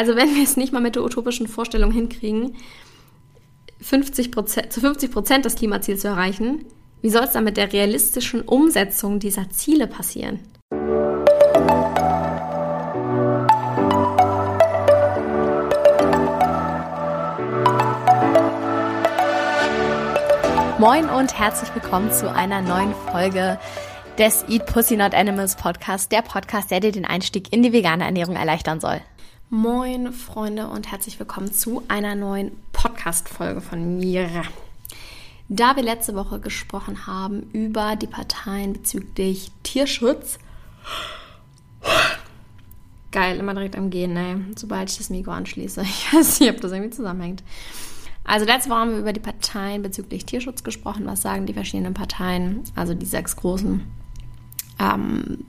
Also wenn wir es nicht mal mit der utopischen Vorstellung hinkriegen, 50 zu 50 Prozent das Klimaziel zu erreichen, wie soll es dann mit der realistischen Umsetzung dieser Ziele passieren? Moin und herzlich willkommen zu einer neuen Folge des Eat Pussy Not Animals Podcast, der Podcast, der dir den Einstieg in die vegane Ernährung erleichtern soll. Moin Freunde und herzlich willkommen zu einer neuen Podcast-Folge von mir. Da wir letzte Woche gesprochen haben über die Parteien bezüglich Tierschutz. Geil, immer direkt am Gehen, ey. Sobald ich das Mikro anschließe. Ich weiß nicht, ob das irgendwie zusammenhängt. Also letzte Woche haben wir über die Parteien bezüglich Tierschutz gesprochen. Was sagen die verschiedenen Parteien, also die sechs großen, ähm,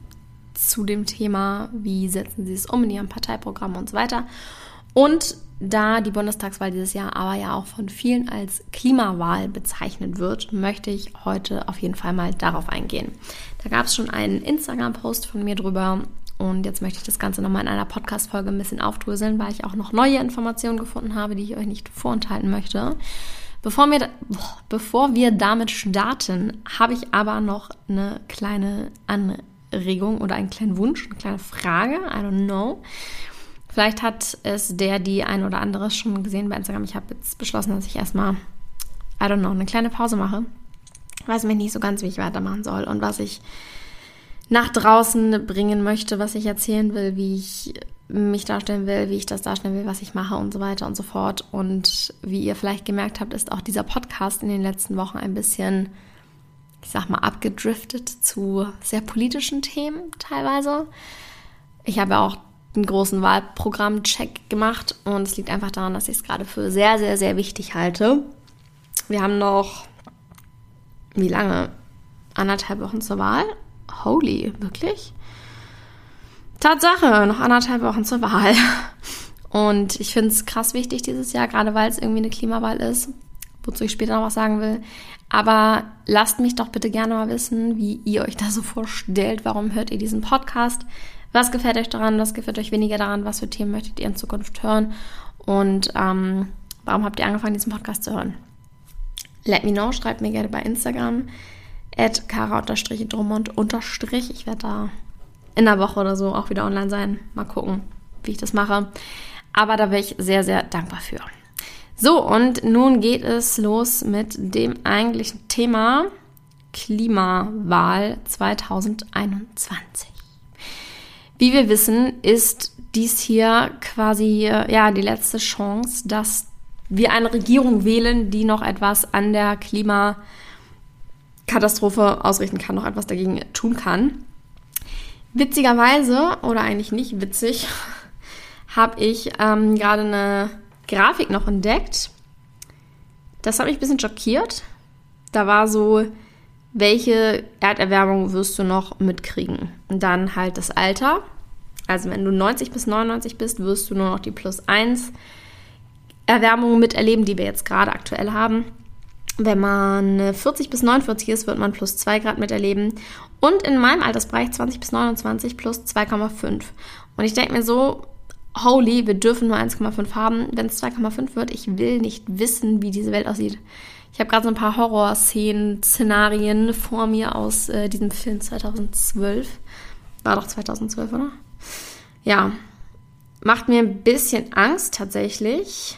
zu dem Thema, wie setzen sie es um in ihrem Parteiprogramm und so weiter. Und da die Bundestagswahl dieses Jahr aber ja auch von vielen als Klimawahl bezeichnet wird, möchte ich heute auf jeden Fall mal darauf eingehen. Da gab es schon einen Instagram-Post von mir drüber und jetzt möchte ich das Ganze nochmal in einer Podcast-Folge ein bisschen aufdröseln, weil ich auch noch neue Informationen gefunden habe, die ich euch nicht vorenthalten möchte. Bevor wir, bevor wir damit starten, habe ich aber noch eine kleine Anregung oder einen kleinen Wunsch, eine kleine Frage. I don't know. Vielleicht hat es der, die ein oder andere schon gesehen bei Instagram. Ich habe jetzt beschlossen, dass ich erstmal, I don't know, eine kleine Pause mache. Weiß mich nicht so ganz, wie ich weitermachen soll und was ich nach draußen bringen möchte, was ich erzählen will, wie ich mich darstellen will, wie ich das darstellen will, was ich mache und so weiter und so fort. Und wie ihr vielleicht gemerkt habt, ist auch dieser Podcast in den letzten Wochen ein bisschen, ich sag mal, abgedriftet zu sehr politischen Themen teilweise. Ich habe auch einen großen Wahlprogramm-Check gemacht und es liegt einfach daran, dass ich es gerade für sehr, sehr, sehr wichtig halte. Wir haben noch, wie lange? Anderthalb Wochen zur Wahl. Holy, wirklich? Tatsache, noch anderthalb Wochen zur Wahl. Und ich finde es krass wichtig dieses Jahr, gerade weil es irgendwie eine Klimawahl ist, wozu ich später noch was sagen will. Aber lasst mich doch bitte gerne mal wissen, wie ihr euch da so vorstellt. Warum hört ihr diesen Podcast? Was gefällt euch daran? Was gefällt euch weniger daran? Was für Themen möchtet ihr in Zukunft hören? Und ähm, warum habt ihr angefangen, diesen Podcast zu hören? Let me know, schreibt mir gerne bei Instagram at kara-drummond Ich werde da in der Woche oder so auch wieder online sein. Mal gucken, wie ich das mache. Aber da wäre ich sehr, sehr dankbar für. So, und nun geht es los mit dem eigentlichen Thema Klimawahl 2021. Wie wir wissen, ist dies hier quasi ja die letzte Chance, dass wir eine Regierung wählen, die noch etwas an der Klimakatastrophe ausrichten kann, noch etwas dagegen tun kann. Witzigerweise, oder eigentlich nicht witzig, habe ich ähm, gerade eine Grafik noch entdeckt. Das hat mich ein bisschen schockiert. Da war so, welche Erderwärmung wirst du noch mitkriegen? Und dann halt das Alter. Also wenn du 90 bis 99 bist, wirst du nur noch die plus 1 Erwärmung miterleben, die wir jetzt gerade aktuell haben. Wenn man 40 bis 49 ist, wird man plus 2 Grad miterleben. Und in meinem Altersbereich 20 bis 29 plus 2,5. Und ich denke mir so, holy, wir dürfen nur 1,5 haben. Wenn es 2,5 wird, ich will nicht wissen, wie diese Welt aussieht. Ich habe gerade so ein paar Horrorszenen, Szenarien vor mir aus äh, diesem Film 2012. War doch 2012, oder? Ja, macht mir ein bisschen Angst tatsächlich.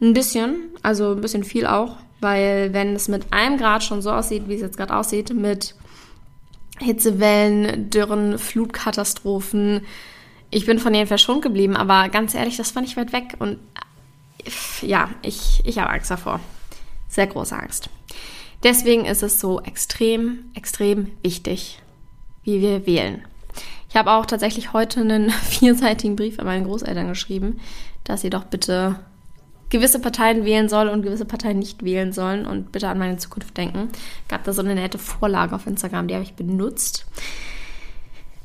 Ein bisschen, also ein bisschen viel auch, weil wenn es mit einem Grad schon so aussieht, wie es jetzt gerade aussieht, mit Hitzewellen, Dürren, Flutkatastrophen, ich bin von denen verschont geblieben, aber ganz ehrlich, das war nicht weit weg und ja, ich, ich habe Angst davor sehr große Angst. Deswegen ist es so extrem, extrem wichtig, wie wir wählen. Ich habe auch tatsächlich heute einen vierseitigen Brief an meine Großeltern geschrieben, dass sie doch bitte gewisse Parteien wählen soll und gewisse Parteien nicht wählen sollen und bitte an meine Zukunft denken. Gab da so eine nette Vorlage auf Instagram, die habe ich benutzt.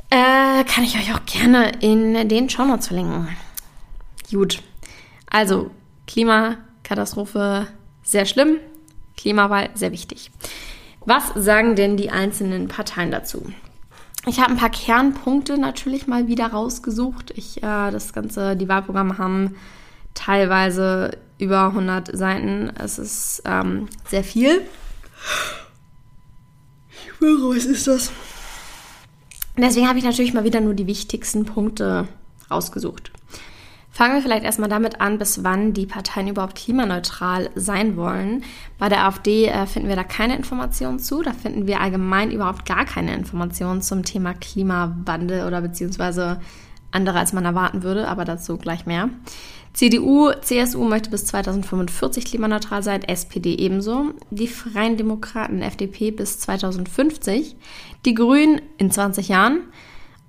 Äh, kann ich euch auch gerne in den Shownotes verlinken. Gut. Also, Klimakatastrophe sehr schlimm, Klimawahl sehr wichtig. Was sagen denn die einzelnen Parteien dazu? Ich habe ein paar Kernpunkte natürlich mal wieder rausgesucht. Ich, äh, das ganze, die Wahlprogramme haben teilweise über 100 Seiten. Es ist ähm, sehr viel. Was ist das? Deswegen habe ich natürlich mal wieder nur die wichtigsten Punkte rausgesucht. Fangen wir vielleicht erstmal damit an, bis wann die Parteien überhaupt klimaneutral sein wollen. Bei der AfD äh, finden wir da keine Informationen zu. Da finden wir allgemein überhaupt gar keine Informationen zum Thema Klimawandel oder beziehungsweise andere, als man erwarten würde, aber dazu gleich mehr. CDU, CSU möchte bis 2045 klimaneutral sein, SPD ebenso. Die Freien Demokraten, FDP bis 2050, die Grünen in 20 Jahren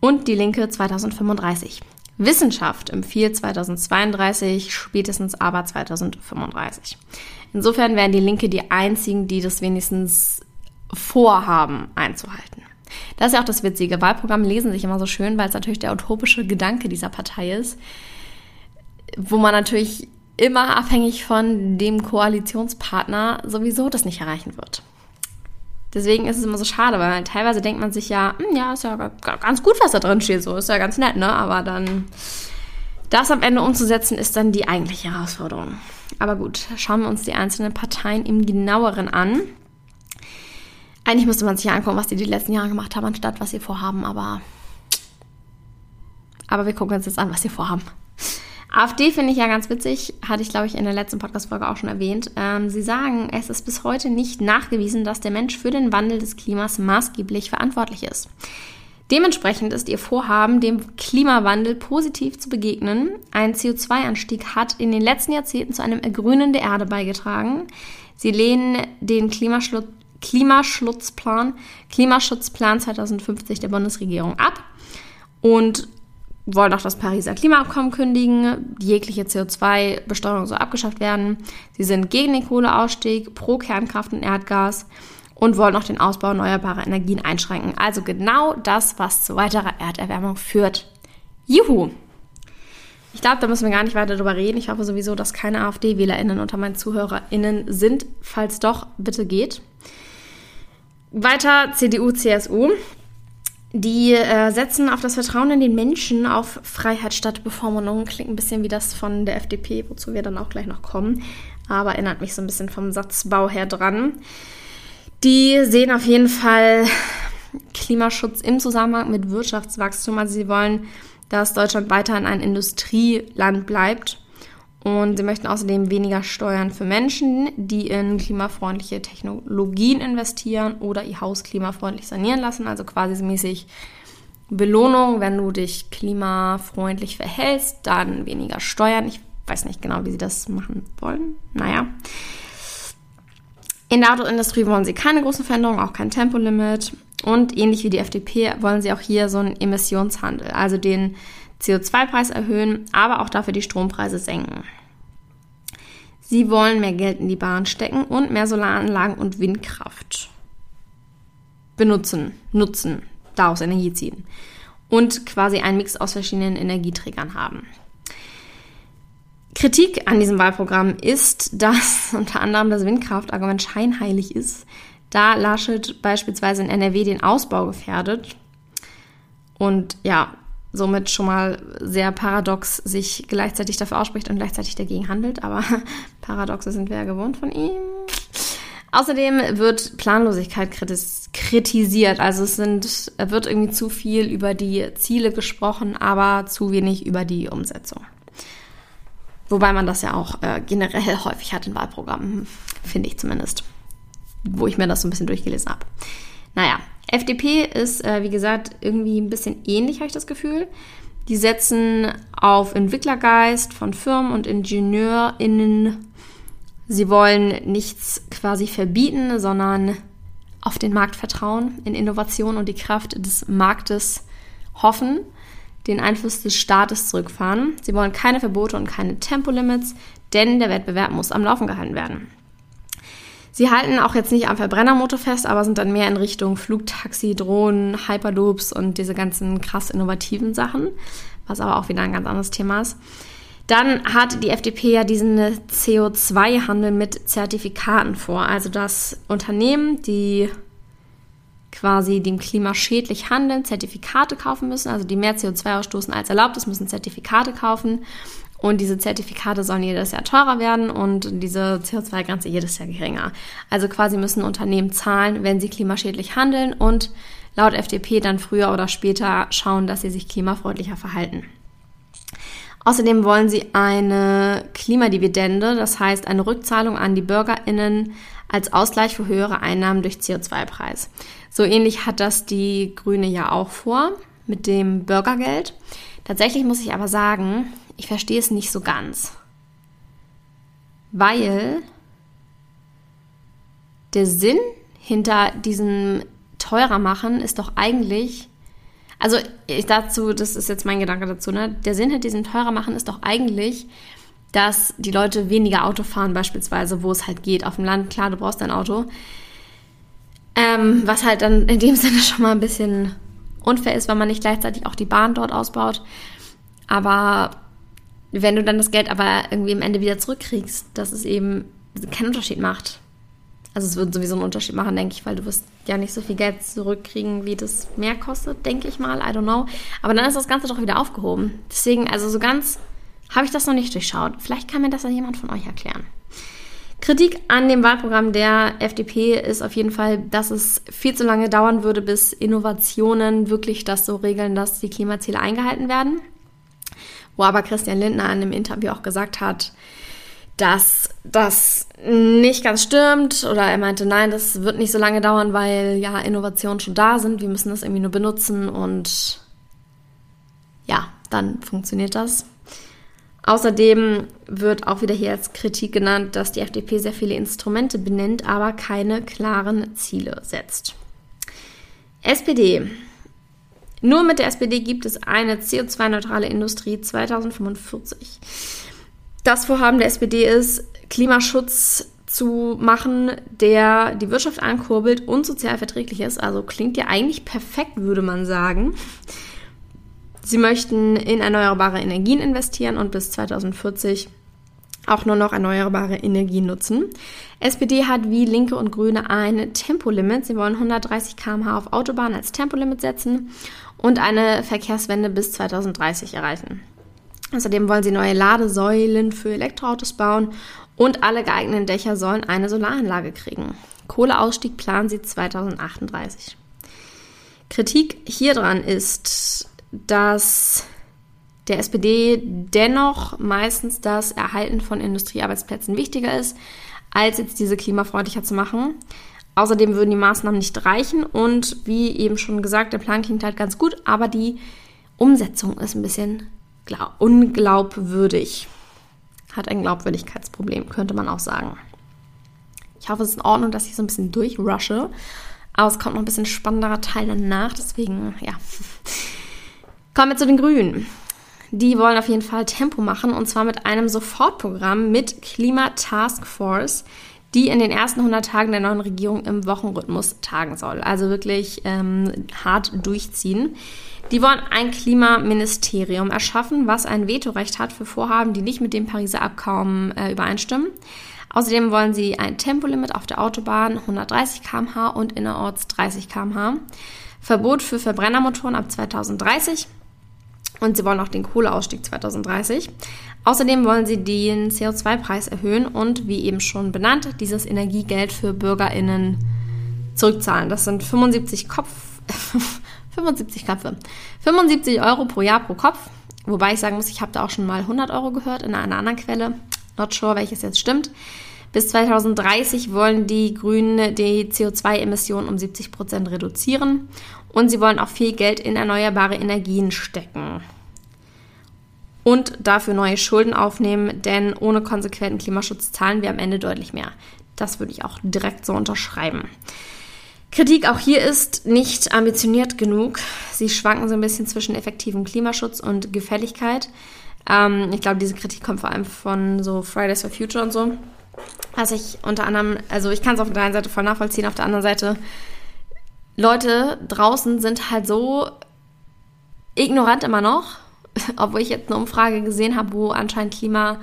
und die Linke 2035. Wissenschaft empfiehlt 2032, spätestens aber 2035. Insofern wären die Linke die einzigen, die das wenigstens vorhaben einzuhalten. Das ist ja auch das Witzige. Wahlprogramm lesen sich immer so schön, weil es natürlich der utopische Gedanke dieser Partei ist, wo man natürlich immer abhängig von dem Koalitionspartner sowieso das nicht erreichen wird. Deswegen ist es immer so schade, weil teilweise denkt man sich ja, hm, ja, ist ja ganz gut, was da drin steht, so ist ja ganz nett, ne? Aber dann das am Ende umzusetzen, ist dann die eigentliche Herausforderung. Aber gut, schauen wir uns die einzelnen Parteien im genaueren an. Eigentlich müsste man sich ja angucken, was die die letzten Jahre gemacht haben, anstatt was sie vorhaben, aber aber wir gucken uns jetzt an, was sie vorhaben. AfD finde ich ja ganz witzig, hatte ich glaube ich in der letzten Podcast-Folge auch schon erwähnt. Ähm, sie sagen, es ist bis heute nicht nachgewiesen, dass der Mensch für den Wandel des Klimas maßgeblich verantwortlich ist. Dementsprechend ist ihr Vorhaben, dem Klimawandel positiv zu begegnen. Ein CO2-Anstieg hat in den letzten Jahrzehnten zu einem Ergrünen der Erde beigetragen. Sie lehnen den Klimaschutz Klimaschutzplan, Klimaschutzplan 2050 der Bundesregierung ab und wollen auch das Pariser Klimaabkommen kündigen, jegliche CO2-Besteuerung soll abgeschafft werden. Sie sind gegen den Kohleausstieg, pro Kernkraft und Erdgas und wollen auch den Ausbau erneuerbarer Energien einschränken. Also genau das, was zu weiterer Erderwärmung führt. Juhu! Ich glaube, da müssen wir gar nicht weiter drüber reden. Ich hoffe sowieso, dass keine AfD-WählerInnen unter meinen ZuhörerInnen sind. Falls doch, bitte geht. Weiter CDU, CSU. Die äh, setzen auf das Vertrauen in den Menschen, auf Freiheit statt Bevormundung. Klingt ein bisschen wie das von der FDP, wozu wir dann auch gleich noch kommen. Aber erinnert mich so ein bisschen vom Satzbau her dran. Die sehen auf jeden Fall Klimaschutz im Zusammenhang mit Wirtschaftswachstum. Also sie wollen, dass Deutschland weiterhin ein Industrieland bleibt und sie möchten außerdem weniger Steuern für Menschen, die in klimafreundliche Technologien investieren oder ihr Haus klimafreundlich sanieren lassen. Also quasi mäßig Belohnung, wenn du dich klimafreundlich verhältst, dann weniger Steuern. Ich weiß nicht genau, wie sie das machen wollen. Naja. In der Autoindustrie wollen sie keine großen Veränderungen, auch kein Tempolimit. Und ähnlich wie die FDP wollen sie auch hier so einen Emissionshandel, also den CO2-Preis erhöhen, aber auch dafür die Strompreise senken. Sie wollen mehr Geld in die Bahn stecken und mehr Solaranlagen und Windkraft benutzen, nutzen, daraus Energie ziehen und quasi einen Mix aus verschiedenen Energieträgern haben. Kritik an diesem Wahlprogramm ist, dass unter anderem das Windkraftargument scheinheilig ist, da Laschet beispielsweise in NRW den Ausbau gefährdet. Und ja, somit schon mal sehr paradox sich gleichzeitig dafür ausspricht und gleichzeitig dagegen handelt. Aber Paradoxe sind wir ja gewohnt von ihm. Außerdem wird Planlosigkeit kritisiert. Also es sind, wird irgendwie zu viel über die Ziele gesprochen, aber zu wenig über die Umsetzung. Wobei man das ja auch äh, generell häufig hat in Wahlprogrammen, finde ich zumindest. Wo ich mir das so ein bisschen durchgelesen habe. Naja, FDP ist, äh, wie gesagt, irgendwie ein bisschen ähnlich, habe ich das Gefühl. Die setzen auf Entwicklergeist von Firmen und IngenieurInnen. Sie wollen nichts quasi verbieten, sondern auf den Markt vertrauen, in Innovation und die Kraft des Marktes hoffen, den Einfluss des Staates zurückfahren. Sie wollen keine Verbote und keine Tempolimits, denn der Wettbewerb muss am Laufen gehalten werden. Sie halten auch jetzt nicht am Verbrennermotor fest, aber sind dann mehr in Richtung Flugtaxi, Drohnen, Hyperloops und diese ganzen krass innovativen Sachen, was aber auch wieder ein ganz anderes Thema ist. Dann hat die FDP ja diesen CO2-Handel mit Zertifikaten vor. Also dass Unternehmen, die quasi dem Klima schädlich handeln, Zertifikate kaufen müssen, also die mehr CO2 ausstoßen als erlaubt ist, müssen Zertifikate kaufen. Und diese Zertifikate sollen jedes Jahr teurer werden und diese CO2-Grenze jedes Jahr geringer. Also quasi müssen Unternehmen zahlen, wenn sie klimaschädlich handeln und laut FDP dann früher oder später schauen, dass sie sich klimafreundlicher verhalten. Außerdem wollen sie eine Klimadividende, das heißt eine Rückzahlung an die Bürgerinnen als Ausgleich für höhere Einnahmen durch CO2-Preis. So ähnlich hat das die Grüne ja auch vor mit dem Bürgergeld. Tatsächlich muss ich aber sagen, ich verstehe es nicht so ganz. Weil der Sinn hinter diesem teurer machen ist doch eigentlich, also ich dazu, das ist jetzt mein Gedanke dazu, ne? Der Sinn hinter diesem teurer machen ist doch eigentlich, dass die Leute weniger Auto fahren, beispielsweise, wo es halt geht. Auf dem Land, klar, du brauchst ein Auto. Ähm, was halt dann in dem Sinne schon mal ein bisschen unfair ist, weil man nicht gleichzeitig auch die Bahn dort ausbaut. Aber wenn du dann das Geld aber irgendwie am Ende wieder zurückkriegst, dass es eben keinen Unterschied macht. Also es wird sowieso einen Unterschied machen, denke ich, weil du wirst ja nicht so viel Geld zurückkriegen, wie das mehr kostet, denke ich mal. I don't know. Aber dann ist das Ganze doch wieder aufgehoben. Deswegen, also so ganz habe ich das noch nicht durchschaut. Vielleicht kann mir das ja jemand von euch erklären. Kritik an dem Wahlprogramm der FDP ist auf jeden Fall, dass es viel zu lange dauern würde, bis Innovationen wirklich das so regeln, dass die Klimaziele eingehalten werden wo aber Christian Lindner in einem Interview auch gesagt hat, dass das nicht ganz stimmt oder er meinte, nein, das wird nicht so lange dauern, weil ja Innovationen schon da sind, wir müssen das irgendwie nur benutzen und ja, dann funktioniert das. Außerdem wird auch wieder hier als Kritik genannt, dass die FDP sehr viele Instrumente benennt, aber keine klaren Ziele setzt. SPD. Nur mit der SPD gibt es eine CO2-neutrale Industrie 2045. Das Vorhaben der SPD ist, Klimaschutz zu machen, der die Wirtschaft ankurbelt und sozial verträglich ist. Also klingt ja eigentlich perfekt, würde man sagen. Sie möchten in erneuerbare Energien investieren und bis 2040 auch nur noch erneuerbare Energien nutzen. SPD hat wie Linke und Grüne ein Tempolimit. Sie wollen 130 km/h auf Autobahnen als Tempolimit setzen und eine Verkehrswende bis 2030 erreichen. Außerdem wollen sie neue Ladesäulen für Elektroautos bauen und alle geeigneten Dächer sollen eine Solaranlage kriegen. Kohleausstieg planen sie 2038. Kritik hieran ist, dass der SPD dennoch meistens das Erhalten von Industriearbeitsplätzen wichtiger ist, als jetzt diese klimafreundlicher zu machen. Außerdem würden die Maßnahmen nicht reichen und wie eben schon gesagt, der Plan klingt halt ganz gut, aber die Umsetzung ist ein bisschen unglaubwürdig. Hat ein Glaubwürdigkeitsproblem, könnte man auch sagen. Ich hoffe, es ist in Ordnung, dass ich so ein bisschen durchrushe. Aber es kommt noch ein bisschen spannenderer Teil danach, deswegen, ja. Kommen wir zu den Grünen. Die wollen auf jeden Fall Tempo machen und zwar mit einem Sofortprogramm mit Klima Task Force, die in den ersten 100 Tagen der neuen Regierung im Wochenrhythmus tagen soll. Also wirklich ähm, hart durchziehen. Die wollen ein Klimaministerium erschaffen, was ein Vetorecht hat für Vorhaben, die nicht mit dem Pariser Abkommen äh, übereinstimmen. Außerdem wollen sie ein Tempolimit auf der Autobahn 130 km/h und innerorts 30 km/h. Verbot für Verbrennermotoren ab 2030 und sie wollen auch den Kohleausstieg 2030. Außerdem wollen sie den CO2-Preis erhöhen und, wie eben schon benannt, dieses Energiegeld für BürgerInnen zurückzahlen. Das sind 75 Kopf, 75 Köpfe. 75 Euro pro Jahr pro Kopf. Wobei ich sagen muss, ich habe da auch schon mal 100 Euro gehört in einer anderen Quelle. Not sure, welches jetzt stimmt. Bis 2030 wollen die Grünen die CO2-Emissionen um 70 Prozent reduzieren und sie wollen auch viel Geld in erneuerbare Energien stecken und dafür neue Schulden aufnehmen, denn ohne konsequenten Klimaschutz zahlen wir am Ende deutlich mehr. Das würde ich auch direkt so unterschreiben. Kritik auch hier ist nicht ambitioniert genug. Sie schwanken so ein bisschen zwischen effektivem Klimaschutz und Gefälligkeit. Ähm, ich glaube, diese Kritik kommt vor allem von so Fridays for Future und so. Was ich unter anderem, also ich kann es auf der einen Seite voll nachvollziehen, auf der anderen Seite, Leute draußen sind halt so ignorant immer noch, obwohl ich jetzt eine Umfrage gesehen habe, wo anscheinend Klima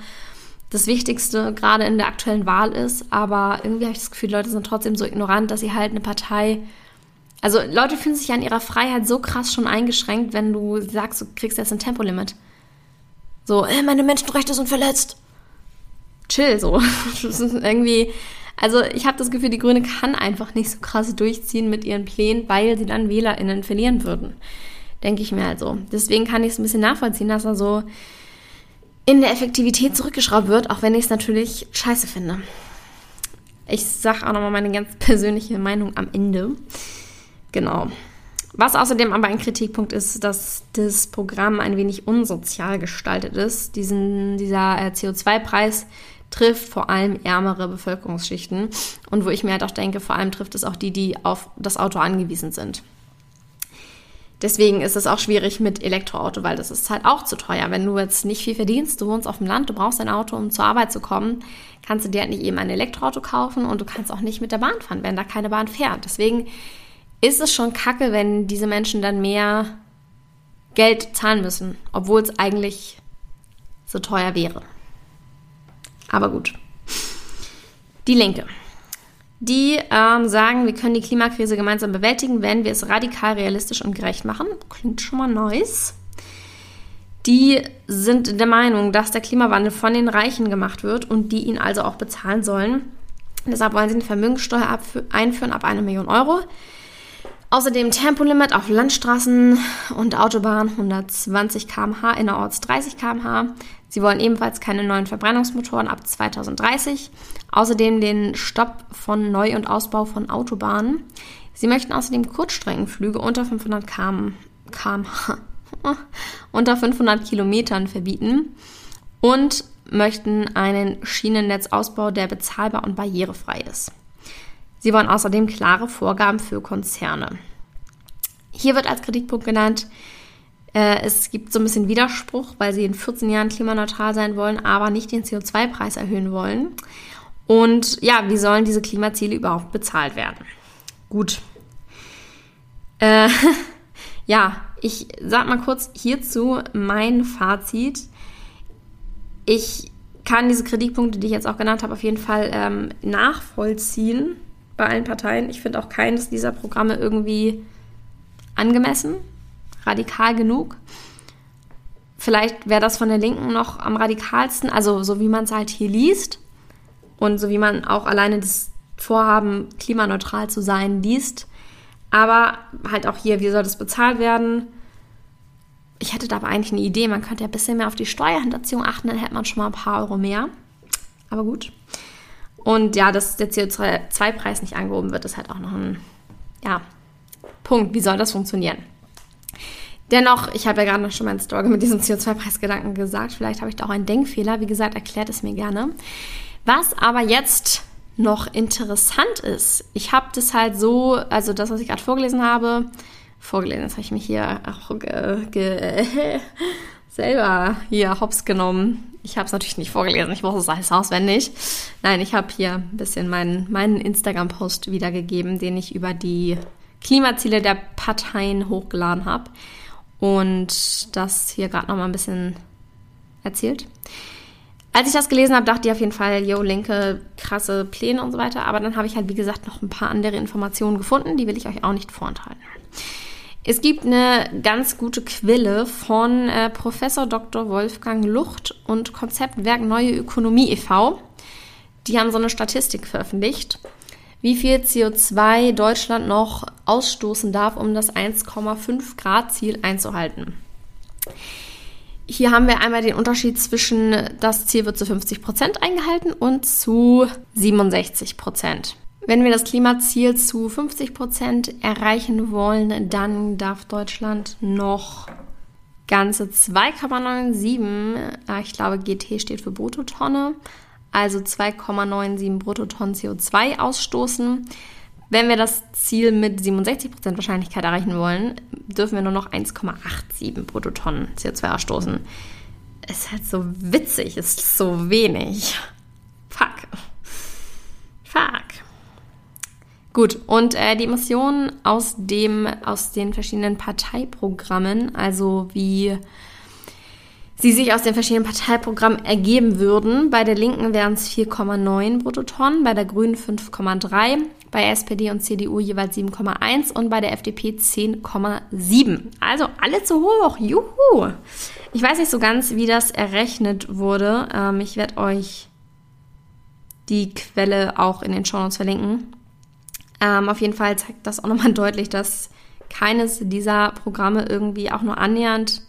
das Wichtigste gerade in der aktuellen Wahl ist. Aber irgendwie habe ich das Gefühl, Leute sind trotzdem so ignorant, dass sie halt eine Partei Also Leute fühlen sich an ihrer Freiheit so krass schon eingeschränkt, wenn du sagst, du kriegst jetzt ein Tempolimit. So, äh, meine Menschenrechte sind verletzt. Chill, so. Irgendwie, also ich habe das Gefühl, die Grüne kann einfach nicht so krass durchziehen mit ihren Plänen, weil sie dann WählerInnen verlieren würden. Denke ich mir halt so. Deswegen kann ich es ein bisschen nachvollziehen, dass er so in der Effektivität zurückgeschraubt wird, auch wenn ich es natürlich scheiße finde. Ich sage auch nochmal meine ganz persönliche Meinung am Ende. Genau. Was außerdem aber ein Kritikpunkt ist, dass das Programm ein wenig unsozial gestaltet ist. Diesen, dieser äh, CO2-Preis trifft vor allem ärmere Bevölkerungsschichten und wo ich mir halt auch denke, vor allem trifft es auch die, die auf das Auto angewiesen sind. Deswegen ist es auch schwierig mit Elektroauto, weil das ist halt auch zu teuer. Wenn du jetzt nicht viel verdienst, du wohnst auf dem Land, du brauchst ein Auto, um zur Arbeit zu kommen, kannst du dir halt nicht eben ein Elektroauto kaufen und du kannst auch nicht mit der Bahn fahren, wenn da keine Bahn fährt. Deswegen ist es schon kacke, wenn diese Menschen dann mehr Geld zahlen müssen, obwohl es eigentlich so teuer wäre. Aber gut. Die Linke. Die ähm, sagen, wir können die Klimakrise gemeinsam bewältigen, wenn wir es radikal, realistisch und gerecht machen. Klingt schon mal nice. Die sind der Meinung, dass der Klimawandel von den Reichen gemacht wird und die ihn also auch bezahlen sollen. Deshalb wollen sie eine Vermögenssteuer einführen ab einer Million Euro. Außerdem Tempolimit auf Landstraßen und Autobahnen 120 km/h, innerorts 30 km/h. Sie wollen ebenfalls keine neuen Verbrennungsmotoren ab 2030. Außerdem den Stopp von Neu- und Ausbau von Autobahnen. Sie möchten außerdem Kurzstreckenflüge unter 500 km, km unter 500 Kilometern verbieten und möchten einen Schienennetzausbau, der bezahlbar und barrierefrei ist. Sie wollen außerdem klare Vorgaben für Konzerne. Hier wird als Kritikpunkt genannt, äh, es gibt so ein bisschen Widerspruch, weil sie in 14 Jahren klimaneutral sein wollen, aber nicht den CO2-Preis erhöhen wollen. Und ja, wie sollen diese Klimaziele überhaupt bezahlt werden? Gut. Äh, ja, ich sag mal kurz hierzu mein Fazit. Ich kann diese Kritikpunkte, die ich jetzt auch genannt habe, auf jeden Fall ähm, nachvollziehen bei allen Parteien. Ich finde auch keines dieser Programme irgendwie angemessen, radikal genug. Vielleicht wäre das von der Linken noch am radikalsten, also so wie man es halt hier liest und so wie man auch alleine das Vorhaben, klimaneutral zu sein, liest. Aber halt auch hier, wie soll das bezahlt werden? Ich hätte da aber eigentlich eine Idee. Man könnte ja ein bisschen mehr auf die Steuerhinterziehung achten, dann hätte man schon mal ein paar Euro mehr. Aber gut. Und ja, dass der CO2-Preis nicht angehoben wird, ist halt auch noch ein ja, Punkt. Wie soll das funktionieren? Dennoch, ich habe ja gerade noch schon meinen Story mit diesem CO2-Preisgedanken gesagt. Vielleicht habe ich da auch einen Denkfehler. Wie gesagt, erklärt es mir gerne. Was aber jetzt noch interessant ist, ich habe das halt so, also das, was ich gerade vorgelesen habe, vorgelesen, das habe ich mich hier auch ge, ge, selber hier hops genommen. Ich habe es natürlich nicht vorgelesen, ich wusste es alles auswendig. Nein, ich habe hier ein bisschen meinen, meinen Instagram-Post wiedergegeben, den ich über die Klimaziele der Parteien hochgeladen habe und das hier gerade noch mal ein bisschen erzählt. Als ich das gelesen habe, dachte ich auf jeden Fall, yo, Linke, krasse Pläne und so weiter. Aber dann habe ich halt, wie gesagt, noch ein paar andere Informationen gefunden, die will ich euch auch nicht vorenthalten. Es gibt eine ganz gute Quelle von äh, Professor Dr. Wolfgang Lucht und Konzeptwerk Neue Ökonomie e.V. Die haben so eine Statistik veröffentlicht, wie viel CO2 Deutschland noch ausstoßen darf, um das 1,5 Grad Ziel einzuhalten. Hier haben wir einmal den Unterschied zwischen das Ziel wird zu 50 Prozent eingehalten und zu 67 Prozent. Wenn wir das Klimaziel zu 50 Prozent erreichen wollen, dann darf Deutschland noch ganze 2,97, äh, ich glaube GT steht für Bruttotonne, also 2,97 Bruttotonnen CO2 ausstoßen. Wenn wir das Ziel mit 67 Prozent Wahrscheinlichkeit erreichen wollen, dürfen wir nur noch 1,87 Bruttotonnen CO2 ausstoßen. Ist halt so witzig, ist so wenig. Fuck. Fuck. Gut, und äh, die Emissionen aus, dem, aus den verschiedenen Parteiprogrammen, also wie sie sich aus den verschiedenen Parteiprogrammen ergeben würden. Bei der Linken wären es 4,9 Bruttotonnen, bei der Grünen 5,3, bei SPD und CDU jeweils 7,1 und bei der FDP 10,7. Also alle zu hoch. Juhu! Ich weiß nicht so ganz, wie das errechnet wurde. Ähm, ich werde euch die Quelle auch in den Show Notes verlinken. Ähm, auf jeden Fall zeigt das auch nochmal deutlich, dass keines dieser Programme irgendwie auch nur annähernd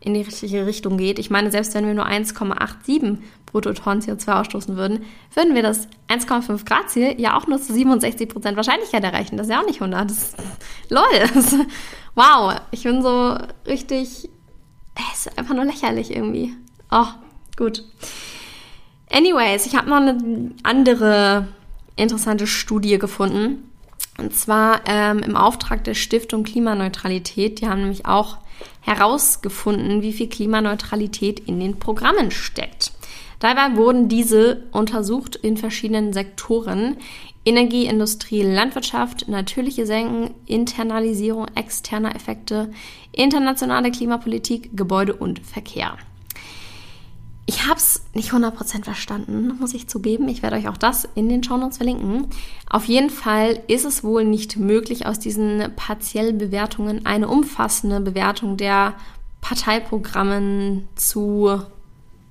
in die richtige Richtung geht. Ich meine, selbst wenn wir nur 1,87 Bruttotonnen CO2 ausstoßen würden, würden wir das 1,5 Grad Ziel ja auch nur zu 67 Prozent Wahrscheinlichkeit erreichen. Das ist ja auch nicht 100. Das, Leute, das, wow, ich bin so richtig, es ist einfach nur lächerlich irgendwie. Oh, gut. Anyways, ich habe noch eine andere interessante Studie gefunden. Und zwar ähm, im Auftrag der Stiftung Klimaneutralität. Die haben nämlich auch herausgefunden, wie viel Klimaneutralität in den Programmen steckt. Dabei wurden diese untersucht in verschiedenen Sektoren. Energie, Industrie, Landwirtschaft, natürliche Senken, Internalisierung externer Effekte, internationale Klimapolitik, Gebäude und Verkehr. Ich habe es nicht 100% verstanden, muss ich zugeben. Ich werde euch auch das in den Shownotes verlinken. Auf jeden Fall ist es wohl nicht möglich, aus diesen partiellen Bewertungen eine umfassende Bewertung der Parteiprogrammen zu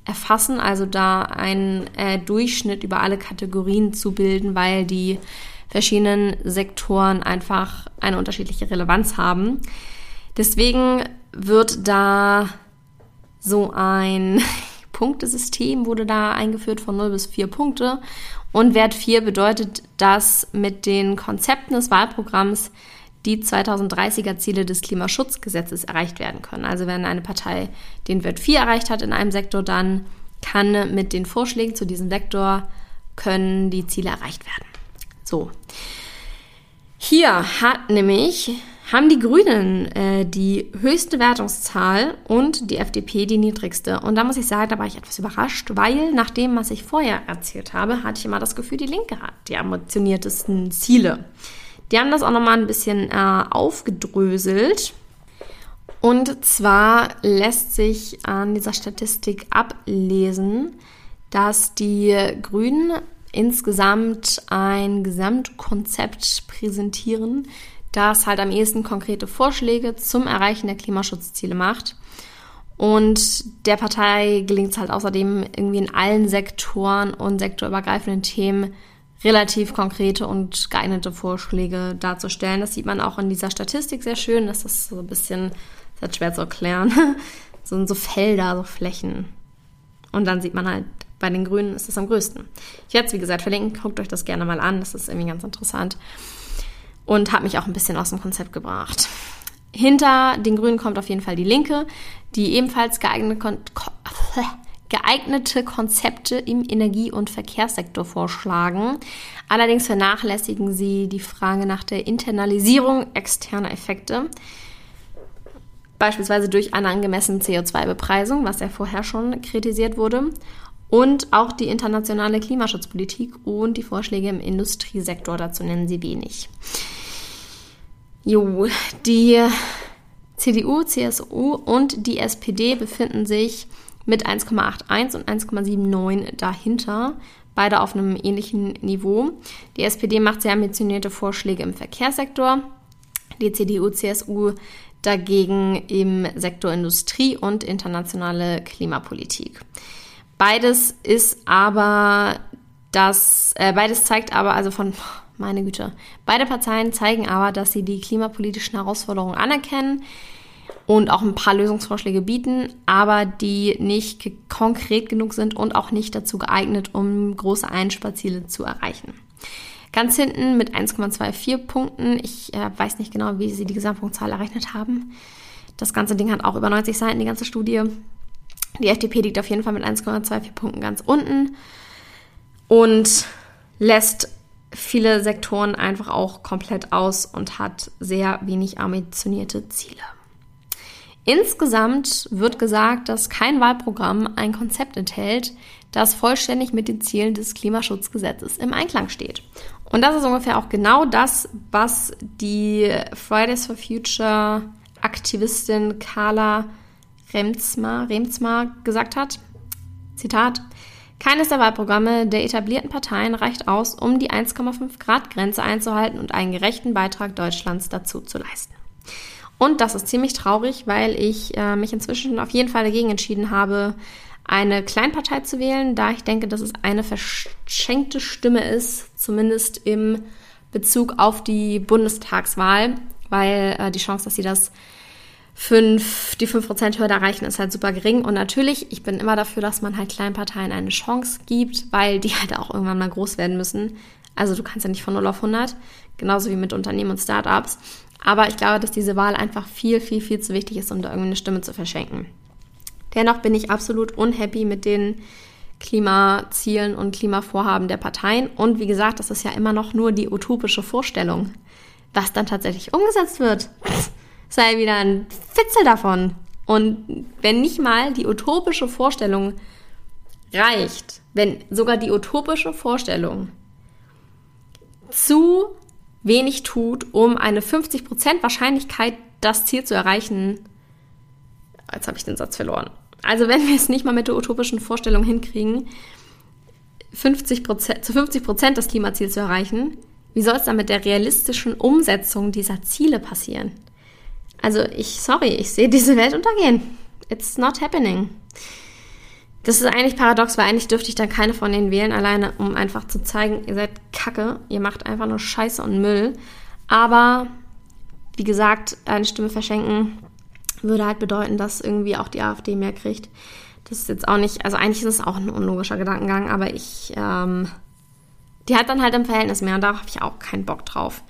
erfassen, also da einen äh, Durchschnitt über alle Kategorien zu bilden, weil die verschiedenen Sektoren einfach eine unterschiedliche Relevanz haben. Deswegen wird da so ein Punktesystem wurde da eingeführt von 0 bis 4 Punkte. Und Wert 4 bedeutet, dass mit den Konzepten des Wahlprogramms die 2030er Ziele des Klimaschutzgesetzes erreicht werden können. Also wenn eine Partei den Wert 4 erreicht hat in einem Sektor, dann kann mit den Vorschlägen zu diesem Sektor können die Ziele erreicht werden. So. Hier hat nämlich haben die Grünen äh, die höchste Wertungszahl und die FDP die niedrigste. Und da muss ich sagen, da war ich etwas überrascht, weil nach dem, was ich vorher erzählt habe, hatte ich immer das Gefühl, die Linke hat die ambitioniertesten Ziele. Die haben das auch nochmal ein bisschen äh, aufgedröselt. Und zwar lässt sich an dieser Statistik ablesen, dass die Grünen insgesamt ein Gesamtkonzept präsentieren, das halt am ehesten konkrete Vorschläge zum Erreichen der Klimaschutzziele macht. Und der Partei gelingt es halt außerdem irgendwie in allen Sektoren und sektorübergreifenden Themen relativ konkrete und geeignete Vorschläge darzustellen. Das sieht man auch in dieser Statistik sehr schön. Das ist so ein bisschen, das ist schwer zu erklären. so so Felder, so Flächen. Und dann sieht man halt, bei den Grünen ist es am größten. Ich werde es, wie gesagt, verlinken. Guckt euch das gerne mal an. Das ist irgendwie ganz interessant und hat mich auch ein bisschen aus dem Konzept gebracht. Hinter den Grünen kommt auf jeden Fall die Linke, die ebenfalls geeignete, Kon geeignete Konzepte im Energie- und Verkehrssektor vorschlagen. Allerdings vernachlässigen sie die Frage nach der Internalisierung externer Effekte, beispielsweise durch eine angemessene CO2-Bepreisung, was ja vorher schon kritisiert wurde, und auch die internationale Klimaschutzpolitik und die Vorschläge im Industriesektor, dazu nennen sie wenig. Jo, die CDU, CSU und die SPD befinden sich mit 1,81 und 1,79 dahinter, beide auf einem ähnlichen Niveau. Die SPD macht sehr ambitionierte Vorschläge im Verkehrssektor, die CDU, CSU dagegen im Sektor Industrie und internationale Klimapolitik. Beides ist aber das, äh, beides zeigt aber also von meine Güte. Beide Parteien zeigen aber, dass sie die klimapolitischen Herausforderungen anerkennen und auch ein paar Lösungsvorschläge bieten, aber die nicht konkret genug sind und auch nicht dazu geeignet, um große Einsparziele zu erreichen. Ganz hinten mit 1,24 Punkten. Ich äh, weiß nicht genau, wie sie die Gesamtpunktzahl errechnet haben. Das ganze Ding hat auch über 90 Seiten, die ganze Studie. Die FDP liegt auf jeden Fall mit 1,24 Punkten ganz unten und lässt viele Sektoren einfach auch komplett aus und hat sehr wenig ambitionierte Ziele. Insgesamt wird gesagt, dass kein Wahlprogramm ein Konzept enthält, das vollständig mit den Zielen des Klimaschutzgesetzes im Einklang steht. Und das ist ungefähr auch genau das, was die Fridays for Future Aktivistin Carla Remsma, Remsma gesagt hat. Zitat: Keines der Wahlprogramme der etablierten Parteien reicht aus, um die 1,5 Grad Grenze einzuhalten und einen gerechten Beitrag Deutschlands dazu zu leisten. Und das ist ziemlich traurig, weil ich äh, mich inzwischen auf jeden Fall dagegen entschieden habe, eine Kleinpartei zu wählen, da ich denke, dass es eine verschenkte Stimme ist, zumindest im Bezug auf die Bundestagswahl, weil äh, die Chance, dass sie das fünf, die 5%-Hürde erreichen, ist halt super gering. Und natürlich, ich bin immer dafür, dass man halt Kleinparteien eine Chance gibt, weil die halt auch irgendwann mal groß werden müssen. Also du kannst ja nicht von 0 auf 100, genauso wie mit Unternehmen und Startups. Aber ich glaube, dass diese Wahl einfach viel, viel, viel zu wichtig ist, um da irgendwie eine Stimme zu verschenken. Dennoch bin ich absolut unhappy mit den Klimazielen und Klimavorhaben der Parteien. Und wie gesagt, das ist ja immer noch nur die utopische Vorstellung. Was dann tatsächlich umgesetzt wird, sei wieder ein Fitzel davon. Und wenn nicht mal die utopische Vorstellung reicht, wenn sogar die utopische Vorstellung zu wenig tut, um eine 50% Wahrscheinlichkeit, das Ziel zu erreichen. Jetzt habe ich den Satz verloren. Also wenn wir es nicht mal mit der utopischen Vorstellung hinkriegen, 50 zu 50 Prozent das Klimaziel zu erreichen, wie soll es dann mit der realistischen Umsetzung dieser Ziele passieren? Also ich, sorry, ich sehe diese Welt untergehen. It's not happening. Das ist eigentlich paradox, weil eigentlich dürfte ich dann keine von denen wählen, alleine um einfach zu zeigen, ihr seid Kacke, ihr macht einfach nur Scheiße und Müll. Aber wie gesagt, eine Stimme verschenken würde halt bedeuten, dass irgendwie auch die AfD mehr kriegt. Das ist jetzt auch nicht, also eigentlich ist es auch ein unlogischer Gedankengang, aber ich, ähm, die hat dann halt im Verhältnis mehr und da habe ich auch keinen Bock drauf.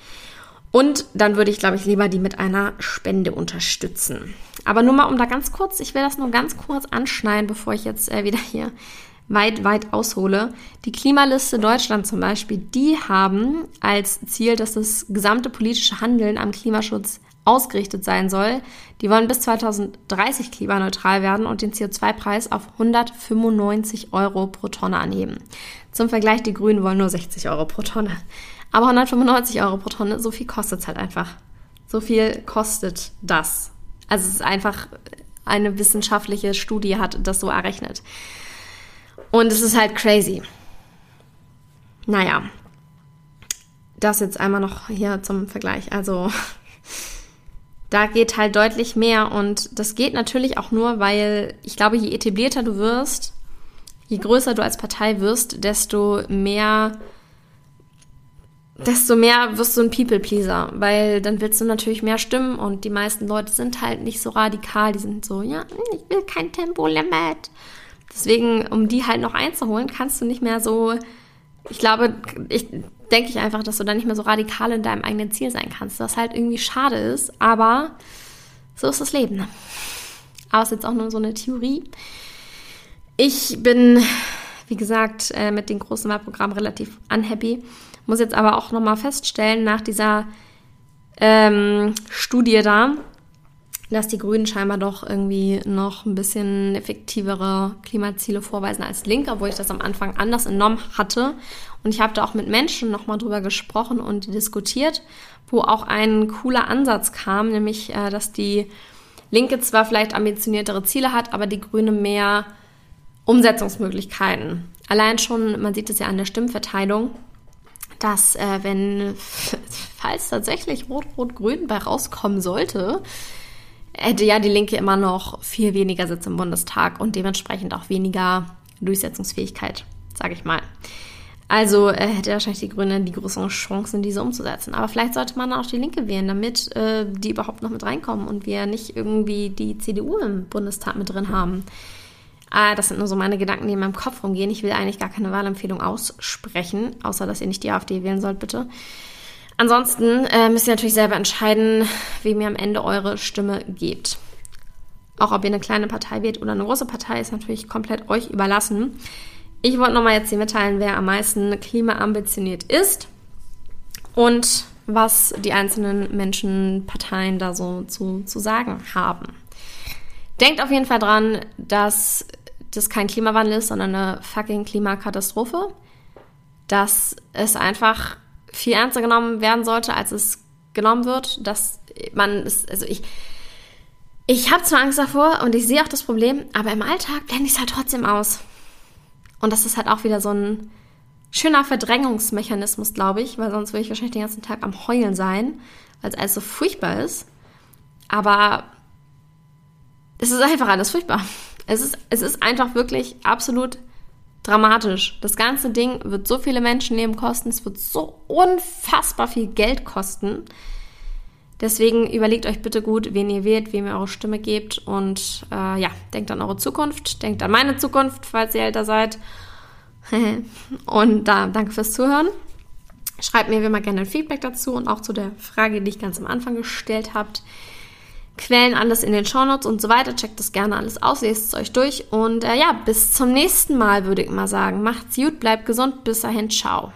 Und dann würde ich, glaube ich, lieber die mit einer Spende unterstützen. Aber nur mal um da ganz kurz, ich will das nur ganz kurz anschneiden, bevor ich jetzt äh, wieder hier weit, weit aushole. Die Klimaliste Deutschland zum Beispiel, die haben als Ziel, dass das gesamte politische Handeln am Klimaschutz ausgerichtet sein soll. Die wollen bis 2030 klimaneutral werden und den CO2-Preis auf 195 Euro pro Tonne anheben. Zum Vergleich, die Grünen wollen nur 60 Euro pro Tonne. Aber 195 Euro pro Tonne, so viel kostet es halt einfach. So viel kostet das. Also es ist einfach eine wissenschaftliche Studie hat das so errechnet. Und es ist halt crazy. Naja, das jetzt einmal noch hier zum Vergleich. Also da geht halt deutlich mehr und das geht natürlich auch nur, weil ich glaube, je etablierter du wirst, je größer du als Partei wirst, desto mehr desto mehr wirst du ein People-Pleaser, weil dann willst du natürlich mehr stimmen und die meisten Leute sind halt nicht so radikal, die sind so, ja, ich will kein Tempolimit. Deswegen, um die halt noch einzuholen, kannst du nicht mehr so, ich glaube, ich denke ich einfach, dass du dann nicht mehr so radikal in deinem eigenen Ziel sein kannst, was halt irgendwie schade ist, aber so ist das Leben. Ne? Aber es ist jetzt auch nur so eine Theorie. Ich bin, wie gesagt, äh, mit den großen Wahlprogrammen relativ unhappy. Muss jetzt aber auch nochmal feststellen, nach dieser ähm, Studie da, dass die Grünen scheinbar doch irgendwie noch ein bisschen effektivere Klimaziele vorweisen als Linke, obwohl ich das am Anfang anders entnommen hatte. Und ich habe da auch mit Menschen nochmal drüber gesprochen und diskutiert, wo auch ein cooler Ansatz kam, nämlich, äh, dass die Linke zwar vielleicht ambitioniertere Ziele hat, aber die Grüne mehr Umsetzungsmöglichkeiten. Allein schon, man sieht es ja an der Stimmverteilung, dass äh, wenn, falls tatsächlich Rot-Rot-Grün bei rauskommen sollte, hätte ja die Linke immer noch viel weniger Sitze im Bundestag und dementsprechend auch weniger Durchsetzungsfähigkeit, sage ich mal. Also äh, hätte wahrscheinlich die Grünen die größeren Chancen, diese umzusetzen. Aber vielleicht sollte man auch die Linke wählen, damit äh, die überhaupt noch mit reinkommen und wir nicht irgendwie die CDU im Bundestag mit drin haben. Ah, das sind nur so meine Gedanken, die in meinem Kopf rumgehen. Ich will eigentlich gar keine Wahlempfehlung aussprechen, außer dass ihr nicht die AfD wählen sollt, bitte. Ansonsten äh, müsst ihr natürlich selber entscheiden, wem ihr am Ende eure Stimme gebt. Auch ob ihr eine kleine Partei wählt oder eine große Partei, ist natürlich komplett euch überlassen. Ich wollte nochmal jetzt hier mitteilen, wer am meisten klimaambitioniert ist und was die einzelnen Menschen, Parteien da so zu, zu sagen haben. Denkt auf jeden Fall dran, dass das kein Klimawandel ist, sondern eine fucking Klimakatastrophe. Dass es einfach viel ernster genommen werden sollte, als es genommen wird. Dass man ist, also ich, ich habe zwar Angst davor und ich sehe auch das Problem, aber im Alltag blende ich es halt trotzdem aus. Und das ist halt auch wieder so ein schöner Verdrängungsmechanismus, glaube ich, weil sonst würde ich wahrscheinlich den ganzen Tag am Heulen sein, weil es alles so furchtbar ist. Aber es ist einfach alles furchtbar. Es ist, es ist einfach wirklich absolut dramatisch. Das ganze Ding wird so viele Menschenleben kosten, es wird so unfassbar viel Geld kosten. Deswegen überlegt euch bitte gut, wen ihr wählt, wem ihr eure Stimme gebt und äh, ja, denkt an eure Zukunft, denkt an meine Zukunft, falls ihr älter seid. und da, danke fürs Zuhören. Schreibt mir wie immer gerne ein Feedback dazu und auch zu der Frage, die ich ganz am Anfang gestellt habt. Quellen alles in den Shownotes und so weiter. Checkt das gerne alles aus, lest es euch durch. Und äh, ja, bis zum nächsten Mal würde ich mal sagen. Macht's gut, bleibt gesund. Bis dahin, ciao.